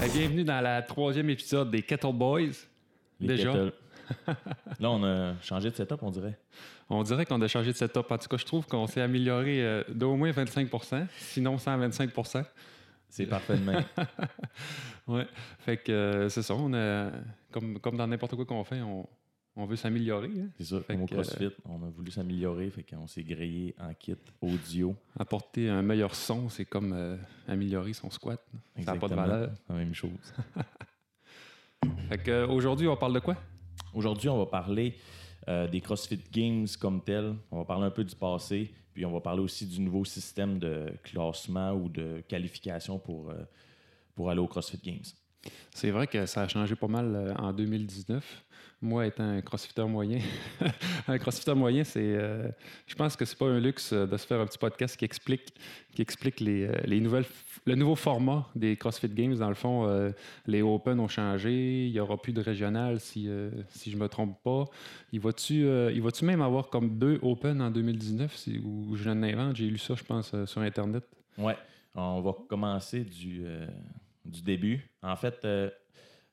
Bienvenue dans la troisième épisode des Kettle Boys. Les Déjà? kettles. Là, on a changé de setup, on dirait. On dirait qu'on a changé de setup. En tout cas, je trouve qu'on s'est amélioré euh, d'au moins 25% sinon 125 C'est parfait de même. Ouais. Fait que euh, c'est ça. On a, comme, comme dans n'importe quoi qu'on fait, on, on veut s'améliorer. hein. C'est ça, Fait comme au CrossFit, on a voulu s'améliorer, fait qu'on s'est grillé en kit audio. Apporter un meilleur son, c'est comme euh, améliorer son squat. Ça n'a pas de Exactement. valeur. La même chose. Fait que, euh, aujourd'hui, on parle de quoi? Aujourd'hui, on va parler euh, des CrossFit Games comme tel. On va parler un peu du passé, puis on va parler aussi du nouveau système de classement ou de qualification pour, euh, pour aller aux CrossFit Games. C'est vrai que ça a changé pas mal euh, en 2019. Moi, étant un crossfitter moyen, un crossfitter moyen, c'est, euh, je pense que c'est pas un luxe euh, de se faire un petit podcast qui explique, qui explique les, les nouvelles, le nouveau format des CrossFit Games. Dans le fond, les Open ont changé. Il y aura plus de régional si, euh, si je me trompe pas. Il va-tu, il va-tu même avoir comme deux Open en 2019 si- ou je l'invente J'ai lu ça, je pense, sur Internet. Ouais, on va commencer du, du début. En fait, euh,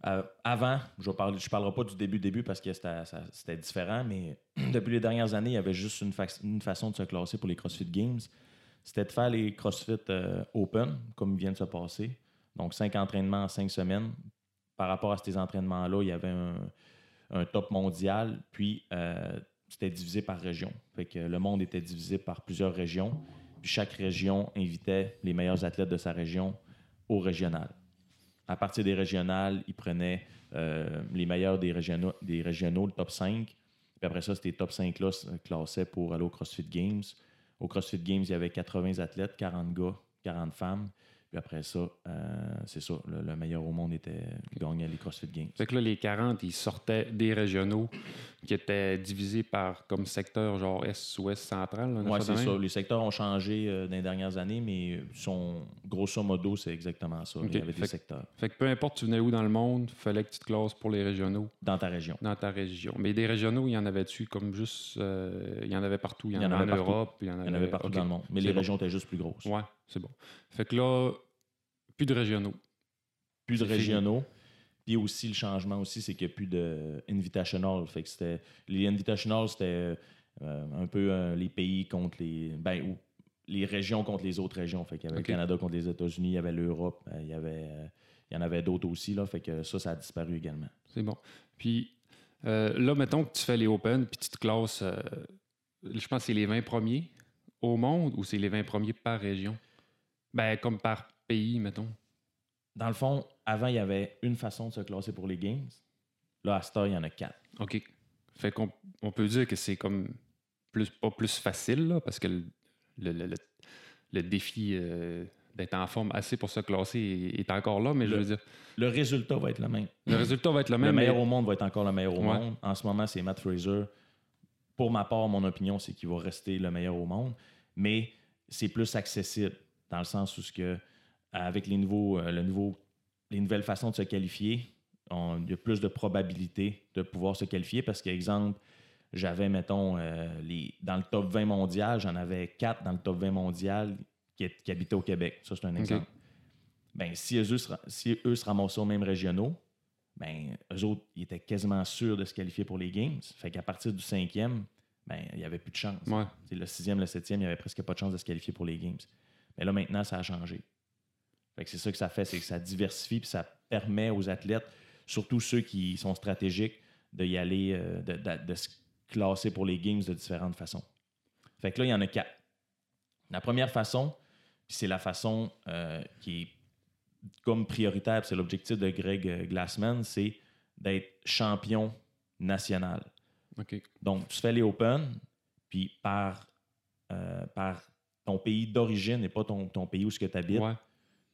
euh, avant, je ne parlerai pas du début-début parce que c'était différent, mais depuis les dernières années, il y avait juste une, façon de se classer pour les CrossFit Games. C'était de faire les CrossFit euh, Open, comme ils viennent de se passer. Donc, cinq entraînements en cinq semaines. Par rapport à ces entraînements-là, il y avait un, top mondial, puis c'était divisé par région. Fait le monde était divisé par plusieurs régions. Puis chaque région invitait les meilleurs athlètes de sa région au régional. À partir des régionales, ils prenaient euh, les meilleurs des régionaux, des régionaux, le top 5. Puis après ça, c'était top 5-là se classaient pour aller au CrossFit Games. Au CrossFit Games, il y avait 80 athlètes, 40 gars, 40 femmes. Puis après ça, euh, c'est ça, le, le meilleur au monde était qui gagnait les CrossFit Games. Fait que là, les 40, ils sortaient des régionaux qui étaient divisés par comme secteur, genre Est, Ouest, Central. Oui, c'est ça. Les secteurs ont changé euh, dans les dernières années, mais sont, grosso modo, c'est exactement ça. Il y avait des Fait- secteurs Fait que peu importe tu venais où dans le monde, fallait que tu te classes pour les régionaux dans ta région. dans ta région. Mais des régionaux, il y en avait-tu comme juste. euh, il y en avait partout. Il y en, Il y en avait en partout. Europe. Il y en avait, Il y en avait partout dans le monde. Mais les bon. régions étaient juste plus grosses. Ouais, c'est bon. Fait que là, plus de régionaux. Plus de régionaux. Puis aussi, le changement aussi, c'est qu'il n'y a plus de invitational. Fait que c'était, les invitational, c'était euh, un peu euh, les pays contre les. Ben, ou les régions contre les autres régions. Fait qu'il y avait le Canada contre les États-Unis, il y avait l'Europe, euh, il y avait. il y en avait d'autres aussi, là. Fait que ça, ça a disparu également. C'est bon. Puis là, mettons que tu fais les Open, puis tu te classes. je pense que c'est les 20 premiers au monde ou c'est les 20 premiers par région? Ben, comme par pays, mettons. Dans le fond, avant, il y avait une façon de se classer pour les Games. Là, à heure, il y en a quatre. OK. Fait qu'on on peut dire que c'est comme plus pas plus facile, là, parce que le, le- le- le- le défi euh, d'être en forme assez pour se classer est, est encore là, mais je Le- veux dire, Le résultat va être le même. le résultat va être le Le même. meilleur mais- au monde va être encore le meilleur au Ouais. monde. En ce moment, c'est Matt Fraser. Pour ma part, mon opinion, c'est qu'il va rester le meilleur au monde. Mais c'est plus accessible dans le sens où ce que, avec les, nouveaux, euh, le nouveau, les nouvelles façons de se qualifier, on- il y a plus de probabilité de pouvoir se qualifier parce qu'exemple, j'avais, mettons, euh, les, dans le top 20 mondial, j'en avais quatre dans le top 20 mondial qui, qui habitaient au Québec. Ça, c'est un exemple. Ben, si eux, se ra- si eux se ramassaient aux mêmes régionaux, ben, eux autres, ils étaient quasiment sûrs de se qualifier pour les Games. Fait qu'à partir du cinquième, ben, il n'y avait plus de chance. Ouais. Le sixième, le septième, il n'y avait presque pas de chance de se qualifier pour les Games. Mais là, maintenant, ça a changé. Fait que c'est ça que ça fait, c'est que ça diversifie puis ça permet aux athlètes, surtout ceux qui sont stratégiques, d'y aller, euh, de, de- de se classer pour les Games de différentes façons. Fait que là, il y en a quatre. La première façon, puis c'est la façon euh, qui est comme prioritaire, puis c'est l'objectif de Greg euh, Glassman, c'est d'être champion national. Donc, tu fais les Open, puis par, euh, par ton pays d'origine et pas ton, ton pays où tu habites, Ouais.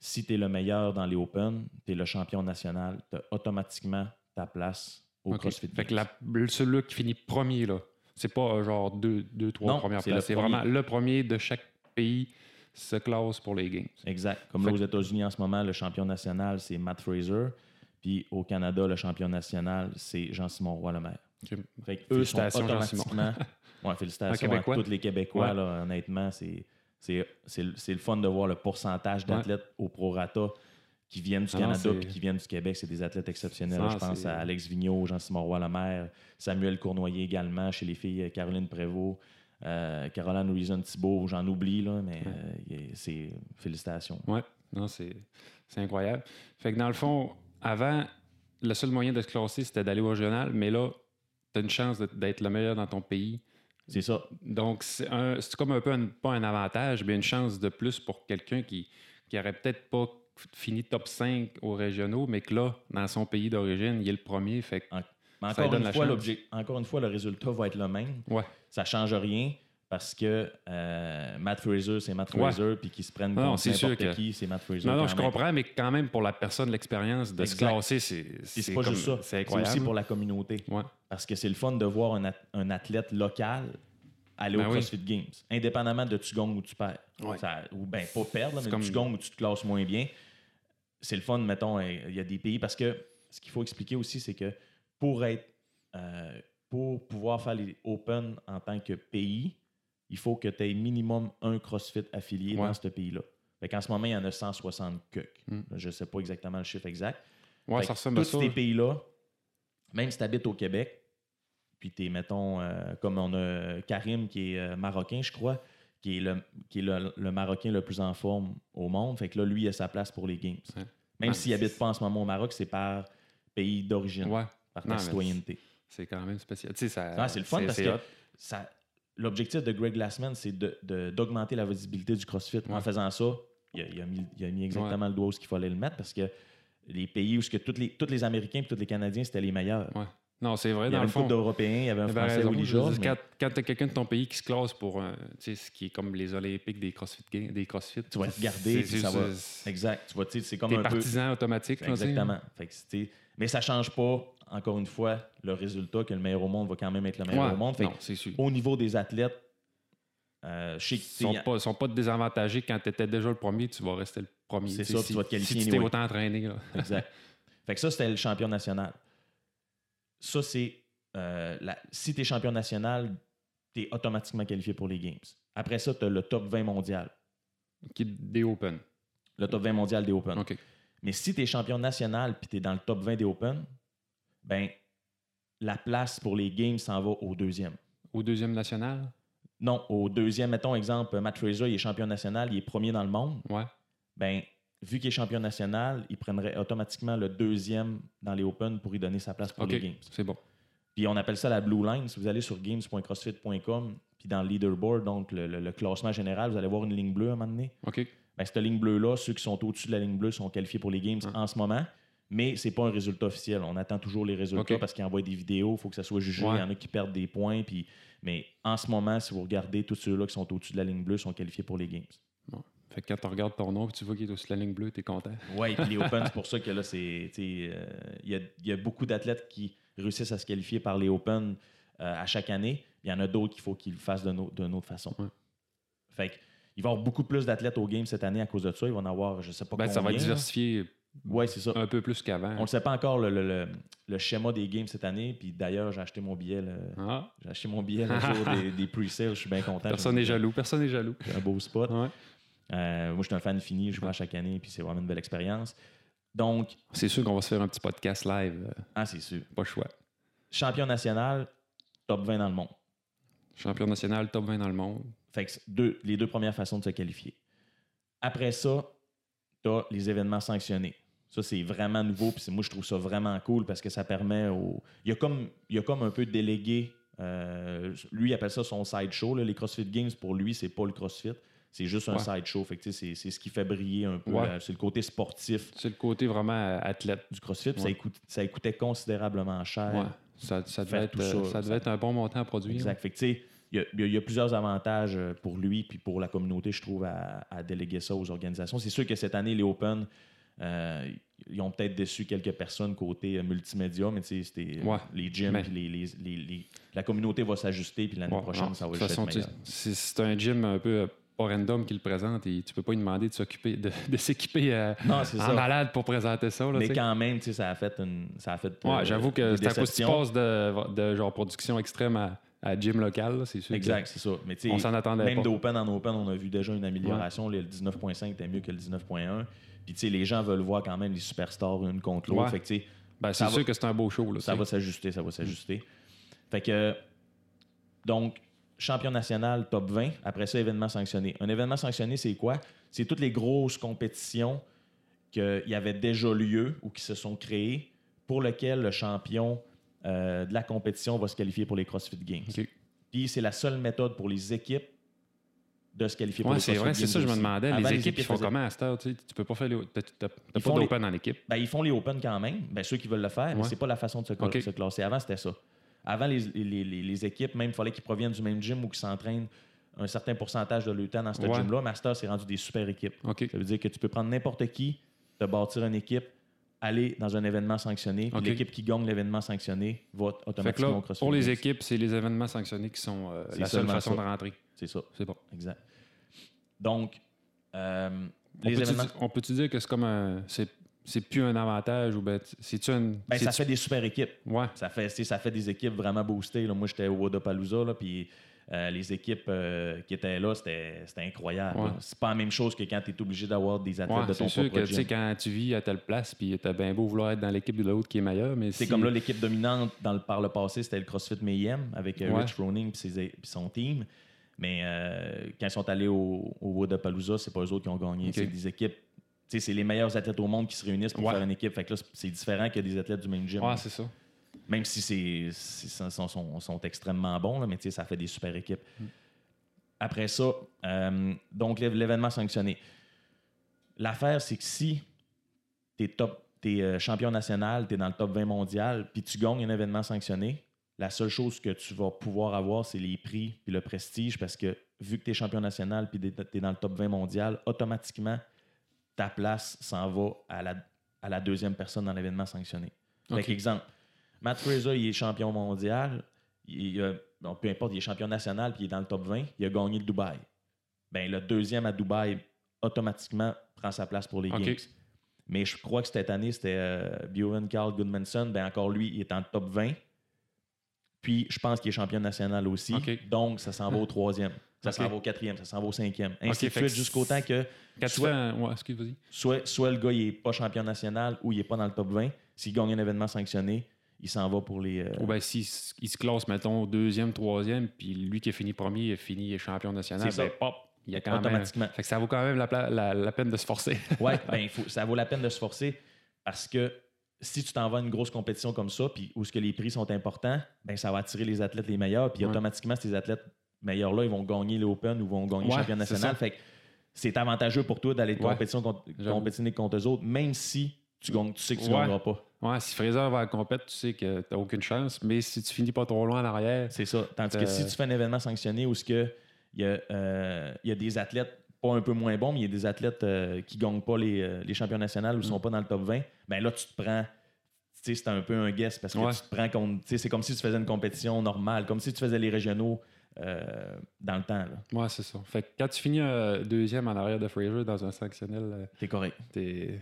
Si tu es le meilleur dans les Open, tu es le champion national, tu as automatiquement ta place au OK. CrossFit Fait que la- celui-là qui finit premier, là, c'est pas euh, genre deux, deux trois Non, premières places. C'est vraiment le premier de chaque pays se classe pour les Games. Exact. Comme là, aux États-Unis, en ce moment, le champion national, c'est Matt Fraser. Puis au Canada, le champion national, c'est Jean-Simon Roy-Lemaire. OK. Fait que eux sont automatiquement. ouais, félicitations à tous les Québécois. Ouais. là, honnêtement, c'est, c'est, le- fun de voir le pourcentage d'athlètes au prorata qui viennent du Ah Canada puis qui viennent du Québec. C'est des athlètes exceptionnels. Je pense à Alex Vigneault, Jean-Simon Roy-Lemaire, Samuel Cournoyer également. Chez les filles, Caroline Prévost, euh, Caroline Reason Thibault. J'en oublie, là, mais Ouais. euh, c'est félicitations. Ouais, non, c'est incroyable. Fait que dans le fond, avant, le seul moyen de se classer, c'était d'aller au régional, mais là, tu as une chance d'être le meilleur dans ton pays. C'est ça. Donc, c'est un- c'est comme un peu, un- pas un avantage, mais une chance de plus pour quelqu'un qui, qui aurait peut-être pas fini top 5 aux régionaux, mais que là, dans son pays d'origine, il est le premier. Fait que, Mais Ça encore donne une, la fois, encore une fois, le résultat va être le même. ouais. Ça change rien parce que euh, Matt Fraser, c'est Matt Ouais. Fraser, puis qu'il se prenne Non, contre c'est sûr n'importe que- qui, c'est Matt Fraser. Non, non, je même. comprends, mais quand même, pour la personne, l'expérience de se classer, c'est c'est pas comme- juste ça. C'est aussi pour la communauté. Ouais. Parce que c'est le fun de voir un, un athlète local aller Ben au oui. CrossFit Games, indépendamment de tu gagnes ou tu perds. Ouais. Ça- ou bien, pas perdre, là, mais comme- tu gagnes ou tu te classes moins bien. C'est le fun, mettons, il y a des pays. Parce que ce qu'il faut expliquer aussi, c'est que pour être euh, pour pouvoir faire les Open en tant que pays, il faut que tu aies minimum un CrossFit affilié Ouais. dans ce pays-là. En ce moment, il y en a 160 que. Mm. Je ne sais pas exactement le chiffre exact. Ouais, Fait ça que ressemble à tous ça. ces pays-là, même si tu habites au Québec, puis tu es, mettons, euh, comme on a Karim qui est euh, marocain, je crois, qui est, le, qui est le, le Marocain le plus en forme au monde. Fait que là, lui, il a sa place pour les Games. Ouais. Même s'il c'est- habite pas en ce moment au Maroc, c'est par pays d'origine, Ouais, par ta citoyenneté. c'est quand même spécial. Tu sais, ça, Ah, c'est le fun parce que ça- l'objectif de Greg Glassman, c'est de- de- d'augmenter la visibilité du CrossFit. En faisant ça, il a, il a mis, il a mis exactement le doigt où il fallait le mettre parce que les pays où ce que tous les, tous les Américains et tous les Canadiens, c'était les meilleurs. Ouais. Non, c'est vrai, Il y dans avait une couple d'Européens, il y avait un Eh ben, Français, raison, Georges. dire, Quand, quand tu as quelqu'un de ton pays qui se classe pour sais, ce qui est comme les Olympiques des CrossFit, des CrossFit, Tu vas te garder, ça va- Exact. Tu vois, c'est comme un peu. partisan automatique. tu sais. Exactement. Fait que c'était- mais ça change pas, encore une fois, le résultat que le meilleur au monde va quand même être le meilleur Ouais, au monde. Fait non, sûr. au niveau des athlètes, euh, Ils sont pas, sont pas désavantagés quand tu étais déjà le premier, tu vas rester le premier. C'est ça, si, tu vas te qualifier Si tu t'es anyway. autant entraîné. Là. Exact. fait que ça, c'était le champion national. Ça, c'est. euh, la- si tu es champion national, tu es automatiquement qualifié pour les Games. Après ça, tu as le top 20 mondial. Qui des Open. Le top 20 mondial des Open. OK. Mais si tu es champion national puis tu es dans le top 20 des Open, ben la place pour les Games s'en va au deuxième. Au deuxième national? Non, au deuxième, mettons exemple, Matt Fraser, il est champion national, il est premier dans le monde. Ouais. Ben, vu qu'il est champion national, il prendrait automatiquement le deuxième dans les Open pour y donner sa place pour les Games. C'est bon. Puis on appelle ça la Blue Line. Si vous allez sur games.crossfit.com, puis dans le leaderboard, donc le, le- le classement général, vous allez voir une ligne bleue à un moment donné. OK. Ben, cette ligne bleue-là, ceux qui sont au-dessus de la ligne bleue sont qualifiés pour les Games en ce moment. Mais c'est pas un résultat officiel. On attend toujours les résultats parce qu'ils envoient des vidéos, il faut que ça soit jugé. Ouais. Il y en a qui perdent des points. Puis... Mais en ce moment, si vous regardez, tous ceux-là qui sont au-dessus de la ligne bleue sont qualifiés pour les Games. Fait que quand tu regardes ton nom et tu vois qu'il est au-dessus de la ligne bleue, tu es content. Oui, puis les Open, c'est pour ça que là, c'est. euh, Il y, a, y a beaucoup d'athlètes qui réussissent à se qualifier par les Open euh, à chaque année. Il y en a d'autres qu'il faut qu'ils le fassent d'une au- d'une autre façon. Ouais. Fait que, il va y avoir beaucoup plus d'athlètes au game cette année à cause de ça. Il va en avoir, je sais pas Ben, ça va combien, être diversifié Ouais, c'est ça. un peu plus qu'avant. On ne sait pas encore le, le- le- le schéma des games cette année. Puis d'ailleurs, j'ai acheté mon billet. le- Ah, J'ai acheté mon billet le jour des, des pre-sales. Je suis bien content. personne n'est jaloux. Personne n'est jaloux. Un beau spot. Ouais. Euh, moi, je suis un fan fini. Je vais à chaque année. Puis c'est vraiment une belle expérience. Donc, C'est sûr qu'on va se faire un petit podcast live. euh, ah, c'est sûr. pas le choix. Champion national, top 20 dans le monde. Champion national, top 20 dans le monde. Fait que deux, les deux premières façons de se qualifier. Après ça, tu as les événements sanctionnés. Ça, c'est vraiment nouveau. Puis moi, je trouve ça vraiment cool parce que ça permet au. Il y a comme, il y a comme un peu délégué. euh, lui, il appelle ça son side show. là. Les CrossFit Games, pour lui, c'est pas le CrossFit. C'est juste un Ouais. side show. Fait que, tu sais, c'est, ce qui fait briller un peu. Ouais. euh, c'est le côté sportif C'est le côté vraiment euh, athlète. du CrossFit. Ça, écoute- ça coûtait considérablement cher. Ça, ça devait, être, ça, ça devait être un bon montant à produire. Exact. Fait que, il y a- il y, a- plusieurs avantages pour lui puis pour la communauté, je trouve, à, à déléguer ça aux organisations. C'est sûr que cette année, les Open, euh, ils ont peut-être déçu quelques personnes côté euh, multimédia, mais c'était euh, Ouais. les gyms Mais- puis les, les- les- les- la communauté va s'ajuster puis l'année Ouais, prochaine, non, ça va de juste toute façon, être c'est un gym un peu pas random qui le présente et tu peux pas lui demander de s'occuper de, de s'équiper euh, en ça. malade pour présenter ça. là, Mais quand même, ça a fait une. Ça a fait, Ouais, j'avoue que c'est à cause tu passes de, de genre production extrême à, à gym local, c'est sûr. Exact, c'est ça. Mais On s'en attendait Même d'Open en Open, on a vu déjà une amélioration. Le 19.5 était mieux que le 19.1. Puis, tu sais, les gens veulent voir quand même les superstars une contre l'autre. Ouais. Fait que, tu sais, Ben, c'est va- sûr que c'est un beau show. Là, ça va s'ajuster, ça va s'ajuster. Fait que, donc, champion national, top 20. Après ça, événement sanctionné. Un événement sanctionné, c'est quoi? C'est toutes les grosses compétitions qu'il y avait déjà lieu ou qui se sont créées pour lesquelles le champion euh, de la compétition va se qualifier pour les CrossFit Games. Puis c'est la seule méthode pour les équipes de se qualifier pour Ouais, les c'est vrai, c'est ça que je me demandais. Avant, les équipes, ils font faisaient- comment à cette heure? Tu sais, tu peux pas faire les... T'as pas les- d'open en équipe. Ben, ils font les Open quand même. Ben, ceux qui veulent le faire, mais Ouais. c'est pas la façon de se, classer. Avant, c'était ça. Avant, les, les- les- les équipes, même, il fallait qu'ils proviennent du même gym ou qu'ils s'entraînent un certain pourcentage de leur temps dans ce Ouais. gym-là. Master, c'est rendu des super équipes. Ça veut dire que tu peux prendre n'importe qui, te bâtir une équipe, aller dans un événement sanctionné, l'équipe qui gagne l'événement sanctionné va automatiquement au CrossFit pour les équipes, c'est les événements sanctionnés qui sont euh, la seule façon ça. de rentrer. C'est ça, C'est bon. exact. Donc, euh, On les peut-tu événements... on peut-tu dire que c'est comme un. C'est c'est plus un avantage ou ben. C'est-tu une. Ben, ça fait des super équipes. Ouais. Ça fait, ça fait des équipes vraiment boostées. là. Moi, j'étais au Wodapalooza, là, puis euh, les équipes euh, qui étaient là, c'était incroyable. Ouais. C'est pas la même chose que quand tu es obligé d'avoir des athlètes Ouais, de ton c'est sûr propre que tu sais, gym. quand tu vis à telle place, puis t'as bien beau vouloir être dans l'équipe de l'autre qui est meilleure, mais C'est si- comme là, l'équipe dominante dans le, par le passé, c'était le CrossFit Mayhem avec euh, Ouais. Rich Froning et son team. Mais quand ils sont allés au, au Wodapalooza, c'est pas eux autres qui ont gagné. C'est des équipes. C'est les meilleurs athlètes au monde qui se réunissent pour faire une équipe. Fait que là, c'est- c'est différent que des athlètes du même gym. Ouais, c'est ça. Même si c'est, sont, sont- sont- sont extrêmement bons, là, mais ça fait des super équipes. Après ça, euh, donc l'é- l'événement sanctionné. L'affaire, c'est que si tu es, top, euh, champion national, tu es dans le top 20 mondial, puis tu gagnes un événement sanctionné, la seule chose que tu vas pouvoir avoir, c'est les prix puis le prestige, parce que vu que tu es champion national puis tu es dans le top 20 mondial, automatiquement, ta place s'en va à la, à la deuxième personne dans l'événement sanctionné. Fait exemple, Matt Fraser, il est champion mondial. Il, bon, peu importe, il est champion national puis il est dans le top 20. Il a gagné le Dubaï. Ben, le deuxième à Dubaï, automatiquement, prend sa place pour les Ok. Games. Mais je crois que cette année, c'était euh, Bjorn Carl Goodmanson. Ben, encore lui, il est en top 20. Puis, je pense qu'il est champion national aussi. Donc, ça s'en va au troisième. Ça s'en va au quatrième. Ça s'en va au cinquième. Ainsi de suite, jusqu'au temps que Soit- Ouais, excuse, soit, soit le gars, il n'est pas champion national ou il n'est pas dans le top 20. S'il gagne un événement sanctionné, il s'en va pour les. euh, Ou ben, s'il il se classe, mettons, deuxième, troisième, puis lui qui a fini premier, il a fini champion national, C'est ça. ben, pop, il y a quand même... Automatiquement. Fait que ça vaut quand même la, pla- la- la peine de se forcer. Ouais, ben, faut, ça vaut la peine de se forcer parce que si tu t'en vas à une grosse compétition comme ça, puis où ce que les prix sont importants, ben, ça va attirer les athlètes les meilleurs, puis Ouais. automatiquement, ces athlètes meilleurs-là, ils vont gagner l'Open ou vont gagner le Ouais, c'est national. Fait que c'est avantageux pour toi d'aller Ouais, contre, compétitionner contre eux autres, même si tu, gagnes, tu sais que tu ne Ouais. gagneras pas. Ouais, si Fraser va à la compète, tu sais que t'as aucune chance, mais si tu finis pas trop loin en arrière, C'est ça. Tandis que si tu fais un événement sanctionné où il y, a, euh, y a des athlètes pas un peu moins bons, mais il y a des athlètes euh, qui gagnent pas les, euh, les champions nationaux ou ne sont Mm. pas dans le top 20, ben là, tu te prends. Tu sais, c'est un peu un guess parce que Ouais. tu te prends tu sais, C'est comme si tu faisais une compétition normale, comme si tu faisais les régionaux euh, dans le temps. ouais, c'est ça. Fait que quand tu finis euh, deuxième en arrière de Fraser dans un sanctionnel, euh, T'es correct. t'es...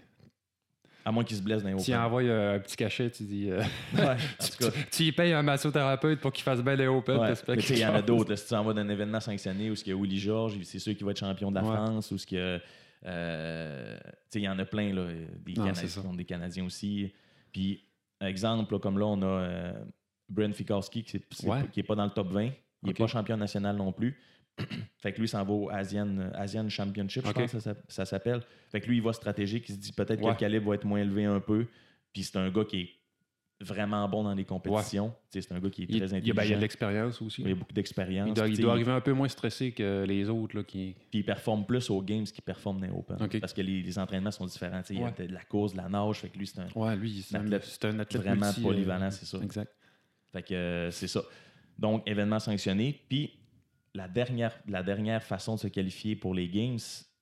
À moins qu'il se blesse dans les tu y envoies euh, un petit cachet, tu dis... euh, Ouais, tu, tu y payes un massothérapeute pour qu'il fasse bien les Open. Ouais, mais tu sais, il y en a qu'il- d'autres. Si tu en vas d'un événement sanctionné où il y a Willy Georges, c'est sûr qu'il va être champion de la Ouais. France, ou ce que. euh, tu sais, il y en a plein, là, des, Non, Canadiens, des aussi. Puis, exemple, là, comme là, on a Brent Fikowski qui n'est pas dans le top 20. Il n'est pas champion national non plus. fait que lui, s'en va au Asian, Asian Championship, je pense que ça, ça s'appelle. Fait que lui, il va stratégique. Il se dit peut-être que le calibre va être moins élevé un peu. Puis c'est un gars qui est vraiment bon dans les compétitions. C'est un gars qui est Il, très intelligent. ben, il y a de l'expérience aussi. Il y a beaucoup d'expérience. Il doit, il arriver un peu moins stressé que les autres là, qui. Puis il performe plus aux games qu'il performe dans les Open. Parce que les, les entraînements sont différents. Il y a de la course, de la nage. Fait que lui, c'est un Ouais, lui, c'est un, athlète c'est un athlète vraiment multi, euh, polyvalent, c'est ça. Exact. Fait que euh, c'est ça. Donc, événement sanctionné. Puis, la dernière, la dernière façon de se qualifier pour les Games,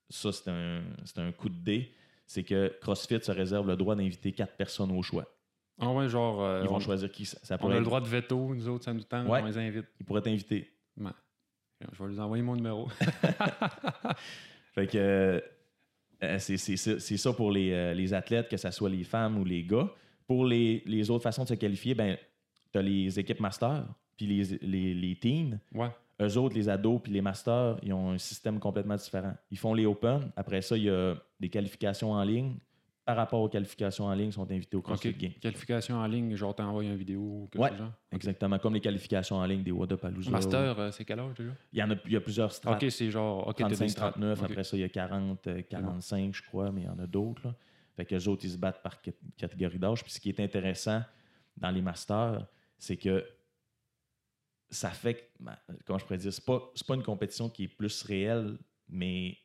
ça, c'est un, un coup de dé. C'est que CrossFit se réserve le droit d'inviter quatre personnes au choix. Ah ouais, genre. euh, Ils vont on, choisir qui ça, ça on pourrait a le droit de veto, nous autres, ça nous tente, Ouais. on les invite. Ils pourraient t'inviter. Ouais. Je vais lui envoyer mon numéro. Fait que euh, c'est ça pour les, euh, les athlètes, que ce soit les femmes ou les gars. Pour les, les autres façons de se qualifier, ben, tu as les équipes master, puis les, les, les teams. ouais. Eux autres, les ados puis les masters, ils ont un système complètement différent. Ils font les Open. Après ça, il y a des qualifications en ligne. Par rapport aux qualifications en ligne, ils sont invités au CrossFit OK. Games. Qualification en ligne, genre t'envoies une vidéo ou quelque Ouais. chose. Exactement, comme les qualifications en ligne des Wadapalooza. Master, euh, c'est quel âge déjà? Il y en a, il y a plusieurs strates. OK, c'est genre... OK, t'as des 35, strates. 39, OK. après ça, il y a 40, euh, 45, je crois, mais il y en a d'autres. Fait que les autres, ils se battent par cat- catégorie d'âge. Puis ce qui est intéressant dans les masters, c'est que ça fait que, ben, comment je pourrais dire, c'est pas, c'est pas une compétition qui est plus réelle, mais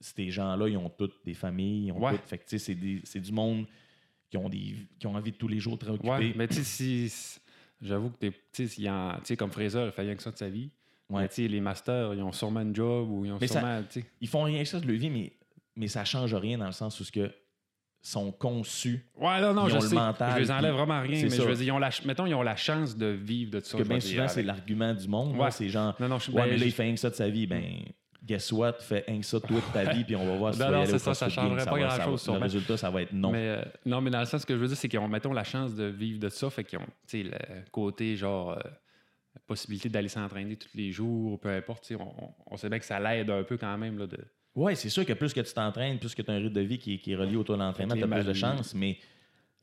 ces gens-là, ils ont toutes des familles, ils ont Ouais. toutes- fait que, c'est, du monde qui ont, des, qui ont envie de tous les jours être occupés. Ouais, mais tu sais, si... J'avoue que. Tu sais, comme Fraser, il fait rien que ça de sa vie. Ouais. Mais tu sais, les masters, ils ont sûrement un job ou ils ont Mais ça- sûrement... sais, Ils font rien que ça de leur vie, mais, mais ça change rien dans le sens où ce que sont conçus Ouais, non, non, Ils je ont le sais. mental, je les enlève puis vraiment rien, mais ça. je veux dire, ils ont la, mettons, ils ont la chance de vivre de ça. que je bien souvent, c'est l'argument du monde. Ouais. C'est genre, Non, non, je ouais, ben, mais là, je- il fait rien que ça de sa vie. Ben, guess what? Fais rien que ça toute ta vie, puis on va voir si Non, non, c'est ça, ça changerait pas grand-chose, Le résultat, ça va être non. Mais, euh, non, mais dans le sens, ce que je veux dire, c'est qu'ils ont, mettons, la chance de vivre de ça, fait qu'ils ont, tu sais, le côté, genre, euh, la possibilité d'aller s'entraîner tous les jours, peu importe, on- on sait bien que ça l'aide un peu quand même, là, de... Oui, c'est sûr que plus que tu t'entraînes, plus que tu as un rythme de vie qui, est- qui est relié autour de l'entraînement, tu as plus de chances. Mais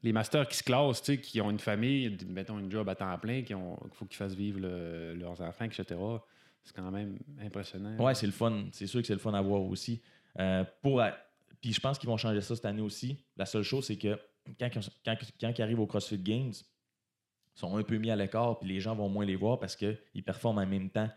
Les masters qui se classent, qui ont une famille, mettons, une job à temps plein, qu'il faut qu'ils fassent vivre le- leurs enfants, etc., c'est quand même impressionnant. ouais, c'est le fun. C'est sûr que c'est le fun à voir aussi. Euh, pour, puis je pense qu'ils vont changer ça cette année aussi. La seule chose, c'est que quand, quand, quand ils arrivent au CrossFit Games, ils sont un peu mis à l'écart, puis les gens vont moins les voir parce qu'ils performent en même temps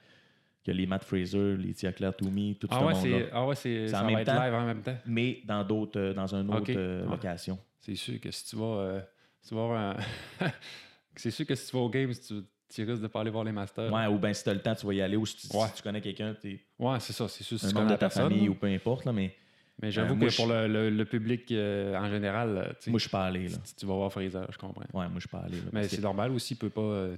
que les Matt Fraser, les Tia Claire Toomey, tout Ah ce ouais, monde-là. ah ouais, c'est, ça en va même être temps. live en même temps. mais dans d'autres euh, dans une autre euh, location. C'est sûr que si tu vas, euh, si tu vas un- c'est sûr que si tu vas au game, tu, tu risques de pas aller voir les masters. Ouais, ou bien si tu as le temps, tu vas y aller, ou si tu, si Ouais. tu connais quelqu'un, tu Ouais, c'est ça, c'est sûr. Si un tu membre de ta personne. famille ou peu importe, là, mais Mais j'avoue que pour le, le- le public euh, en général, tu moi je suis pas allé. Là. si tu vas voir Fraser, je comprends. Ouais, moi je suis pas allé. là, Mais c'est que- normal aussi, il peut pas. euh,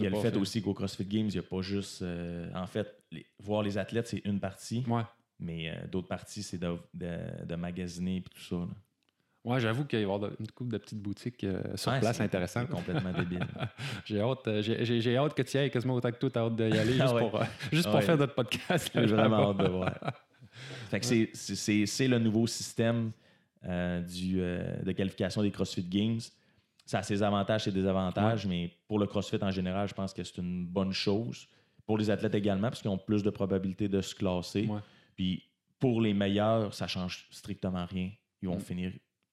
Puis il y a le fait aussi qu'au CrossFit Games, il n'y a pas juste. euh, en fait, les- voir les athlètes, c'est une partie, Ouais. mais euh, d'autres parties, c'est de, de, de magasiner et tout ça. là. Ouais, j'avoue qu'il va y avoir une couple de petites boutiques euh, sur Ouais, place intéressantes. Complètement débile. J'ai hâte, euh, j'ai- hâte que tu y ailles quasiment autant que toi, t'as hâte d'y aller juste Ah ouais. pour, euh, juste pour Ouais. faire notre podcast. J'ai vraiment hâte de voir. Fait que c'est- c'est- c'est c'est le nouveau système du, de qualification des CrossFit Games. Ça a ses avantages, ses désavantages, mais pour le CrossFit en général, je pense que c'est une bonne chose. Pour les athlètes également, parce qu'ils ont plus de probabilité de se classer. Ouais. Puis pour les meilleurs, ça change strictement rien. Ils vont Mm. finir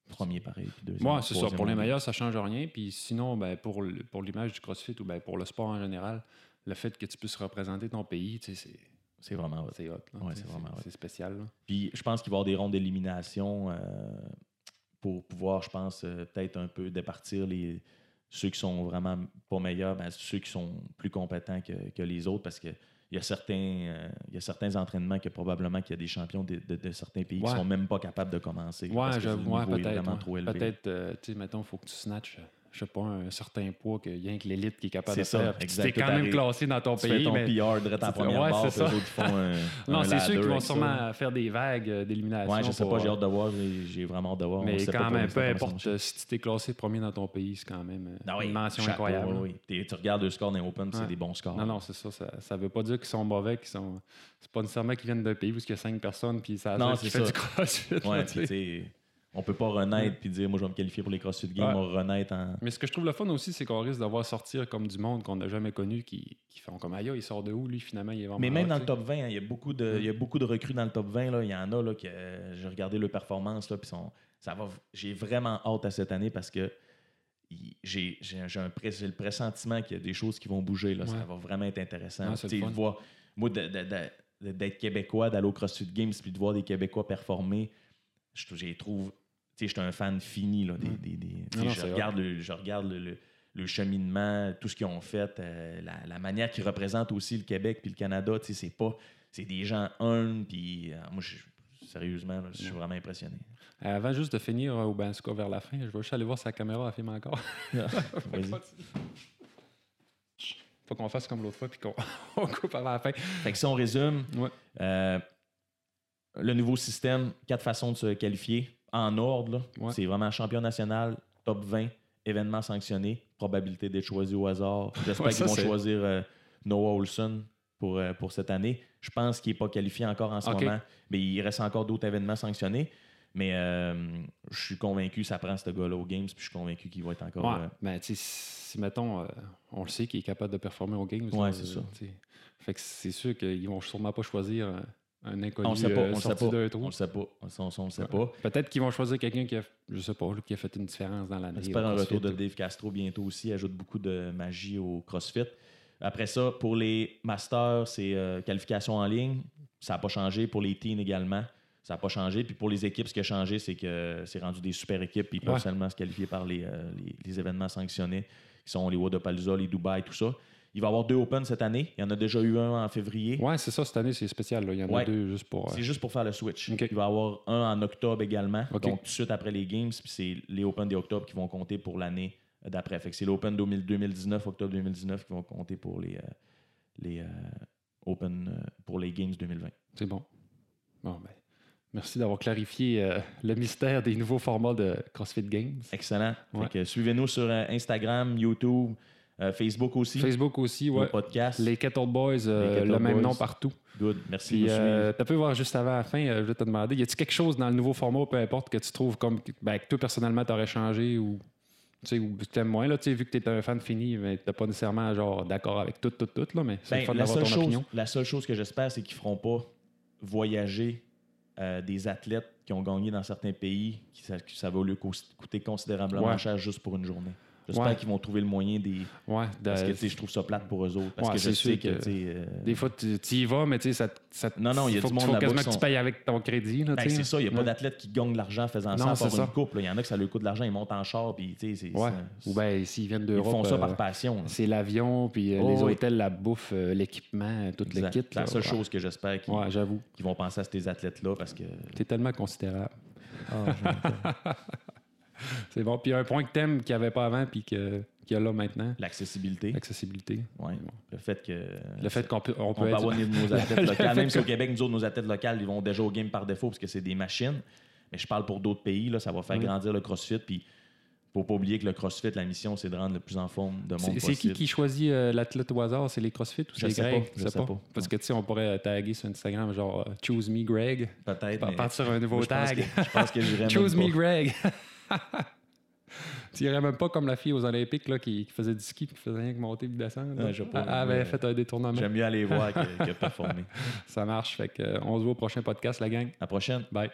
premier pareil. Puis deuxième, Ouais, c'est ça. Pour les meilleurs, ça change rien. Puis sinon, ben, pour, l'image du CrossFit ou ben, pour le sport en général, le fait que tu puisses représenter ton pays, tu sais, c'est C'est vraiment hot. c'est hot. Ouais, c'est vraiment. C'est spécial. là. Puis je pense qu'il va y avoir des rondes d'élimination euh, pour pouvoir, je pense, euh, peut-être un peu départir les, ceux qui sont vraiment pas meilleurs, ben, ceux qui sont plus compétents que, que les autres parce que. Il y, a certains, euh, il y a certains entraînements que probablement qu'il y a des champions de, de- de certains pays Ouais. qui sont même pas capables de commencer. Ouais, niveau est peut-être. Peut-être, euh, tu sais, mettons, il faut que tu snatches, je sais pas, un certain poids que rien que l'élite qui est capable C'est de ça, faire. Exact. Tu Tout quand même classé dans ton Tu fais pays. ton mais... PR direct en première ouais, barre, ça. autres, ils font un, Non, c'est sûr qu'ils vont sûrement faire des vagues euh, d'élimination. Ouais, je sais pas, j'ai euh, hâte de voir. J'ai vraiment hâte de voir. Mais quand même, peu importe, si tu t'es classé premier dans ton pays, c'est quand même euh, Ah une mention incroyable. Tu regardes le score les Open, c'est des bons scores. Non, non, c'est ça, ça. Veut pas dire qu'ils sont mauvais, qu'ils sont. C'est pas nécessairement qu'ils viennent d'un pays où il y a cinq personnes, puis ça c'est fait du crossfit. Ouais, on peut pas renaître puis dire moi je vais me qualifier pour les CrossFit Games, Ouais. on va renaître en. Mais ce que je trouve le fun aussi, c'est qu'on risque de voir sortir comme du monde qu'on n'a jamais connu, qui, qui font comme aïe, il sort de où, lui, finalement, il est vraiment. Mais même dans le top 20, hein, il y a beaucoup de, Mm. il y a beaucoup de recrues dans le top 20. Là. Il y en a là, que euh, j'ai regardé leur performance là, puis sont- ça va. J'ai vraiment hâte à cette année parce que j'ai j'ai un- j'ai un press- j'ai le pressentiment qu'il y a des choses qui vont bouger. Là. Ça va vraiment être intéressant. Voir- moi, d'être québécois, d'aller au CrossFit Games puis de voir des Québécois performer, je trouve. Tu sais, je suis un fan fini là, des, Mm. des- des- Non, non, je, regarde le, je regarde le, le- le cheminement, tout ce qu'ils ont fait, euh, la, la manière qu'ils représentent aussi le Québec puis le Canada, tu sais, c'est pas c'est des gens humbles puis euh, moi je, sérieusement je suis vraiment impressionné. Euh, Avant juste de finir au vers la fin, je vais juste aller voir sa caméra, elle filme encore. Vas-y. Faut qu'on fasse comme l'autre fois, puis qu'on on coupe avant la fin. Fait que si on résume, Ouais. euh, le nouveau système, quatre façons de se qualifier en ordre. Ouais. C'est vraiment champion national, top 20, événement sanctionné, probabilité d'être choisi au hasard. J'espère Ouais, qu'ils vont choisir euh, Noah Olson. pour, euh, pour cette année. Je pense qu'il n'est pas qualifié encore en ce moment, mais il reste encore d'autres événements sanctionnés. Mais euh, je suis convaincu que ça prend ce gars-là aux Games, puis je suis convaincu qu'il va être encore. Ouais, ben, tu sais, si, mettons, euh, on le sait qu'il est capable de performer au Games. Ouais, c'est ça. Fait que c'est sûr qu'ils vont sûrement pas choisir un, inconnu on sait pas, euh, on sait sorti pas. d'un On le sait pas. On, on- on le sait Ouais. pas. Peut-être qu'ils vont choisir quelqu'un qui a, je sais pas, qui a fait une différence dans l'année. J'espère un retour de Dave Castro bientôt aussi. Ajoute beaucoup de magie au CrossFit. Après ça, pour les masters, c'est euh, qualification en ligne. Ça n'a pas changé. Pour les teens également, ça n'a pas changé. Puis pour les équipes, ce qui a changé, c'est que c'est rendu des super équipes. Puis ils peuvent Ouais. seulement se qualifier par les, euh, les- les événements sanctionnés, qui sont les Wodapalooza, les Dubaï, tout ça. Il va y avoir deux Open cette année. Il y en a déjà eu un en février. Ouais, c'est ça, cette année, c'est spécial. là. Il y en a deux juste pour. euh, C'est juste pour faire le switch. Il va y avoir un en octobre également, donc tout de suite après les Games, puis c'est les Open d'octobre qui vont compter pour l'année d'après. Fait que c'est l'Open 2000 2019, octobre 2019, qui vont compter pour les, euh, les euh, Open pour les Games 2020. C'est bon. Bon, ben, merci d'avoir clarifié euh, le mystère des nouveaux formats de CrossFit Games. Excellent. Fait Ouais. que suivez-nous sur euh, Instagram, YouTube, euh, Facebook aussi, Facebook aussi, ouais. Les Kettle Boys, euh, Les Kettle le même Boys. nom partout. Good. Merci Puis, euh, tu peux voir juste avant la fin, euh, je vais te demander, y a-t-il quelque chose dans le nouveau format, peu importe, que tu trouves comme ben, que toi personnellement t'aurais changé ou tu ou tu aimes moins là, vu que tu es un fan fini, mais t'es pas nécessairement genre d'accord avec tout, tout, tout là, mais c'est Ben, fun la, d'avoir seule ton chose, opinion. la seule chose que j'espère, c'est qu'ils feront pas voyager des athlètes qui ont gagné dans certains pays, qui ça, que ça va lui coûter considérablement Ouais. cher juste pour une journée. J'espère Ouais. qu'ils vont trouver le moyen des. Ouais, Parce que je trouve ça plate pour eux autres. Parce Ouais, que je sais que. euh, des fois tu y vas, mais tu sais, ça, ça Non, non, il y a faut, du monde faut quasiment qui que tu payes avec ton crédit. Ben, c'est ça, il n'y a pas Ouais. d'athlètes qui gagnent de l'argent en faisant Non, ça ça. une couple. là. Il y en a que ça leur coûte de l'argent, ils montent en char, puis Ou bien s'ils viennent Ils d'Europe. font ça euh, par passion. C'est l'avion, puis euh, Oh, les oui. hôtels, la bouffe, l'équipement, tout le kit. C'est la seule chose que j'espère qu'ils vont penser à ces athlètes-là parce que. T'es tellement considérable. C'est bon. Puis un point que t'aimes qu'il n'y avait pas avant, puis que- qu'il y a là maintenant, L'accessibilité. l'accessibilité. Ouais. Le fait que. Le fait qu'on peut, on on peut peut être- avoir nos, athlètes Le locales. Même si au Québec, nous autres, nos athlètes locales, ils vont déjà au game par défaut parce que c'est des machines. Mais je parle pour d'autres pays, là, ça va faire grandir le CrossFit. Puis, faut pas oublier que le CrossFit, la mission, c'est de rendre le plus en forme de monde C'est qui qui choisit euh, l'athlète au hasard? C'est les CrossFit ou c'est Greg? pas, je sais pas. Parce que tu sais, on pourrait taguer sur Instagram genre euh, Choose me Greg. Peut-être. Partir sur un nouveau moi, je pense tag. que- Je pense que j'irais Choose me. Greg. tu irais même pas comme la fille aux Olympiques là, qui, qui faisait du ski et qui faisait rien que monter et descendre. là. Ouais, Elle avait fait un détournement. J'aime mieux aller voir que, que performer. Ça marche. Fait que, euh, on se voit au prochain podcast, la gang. À la prochaine. Bye.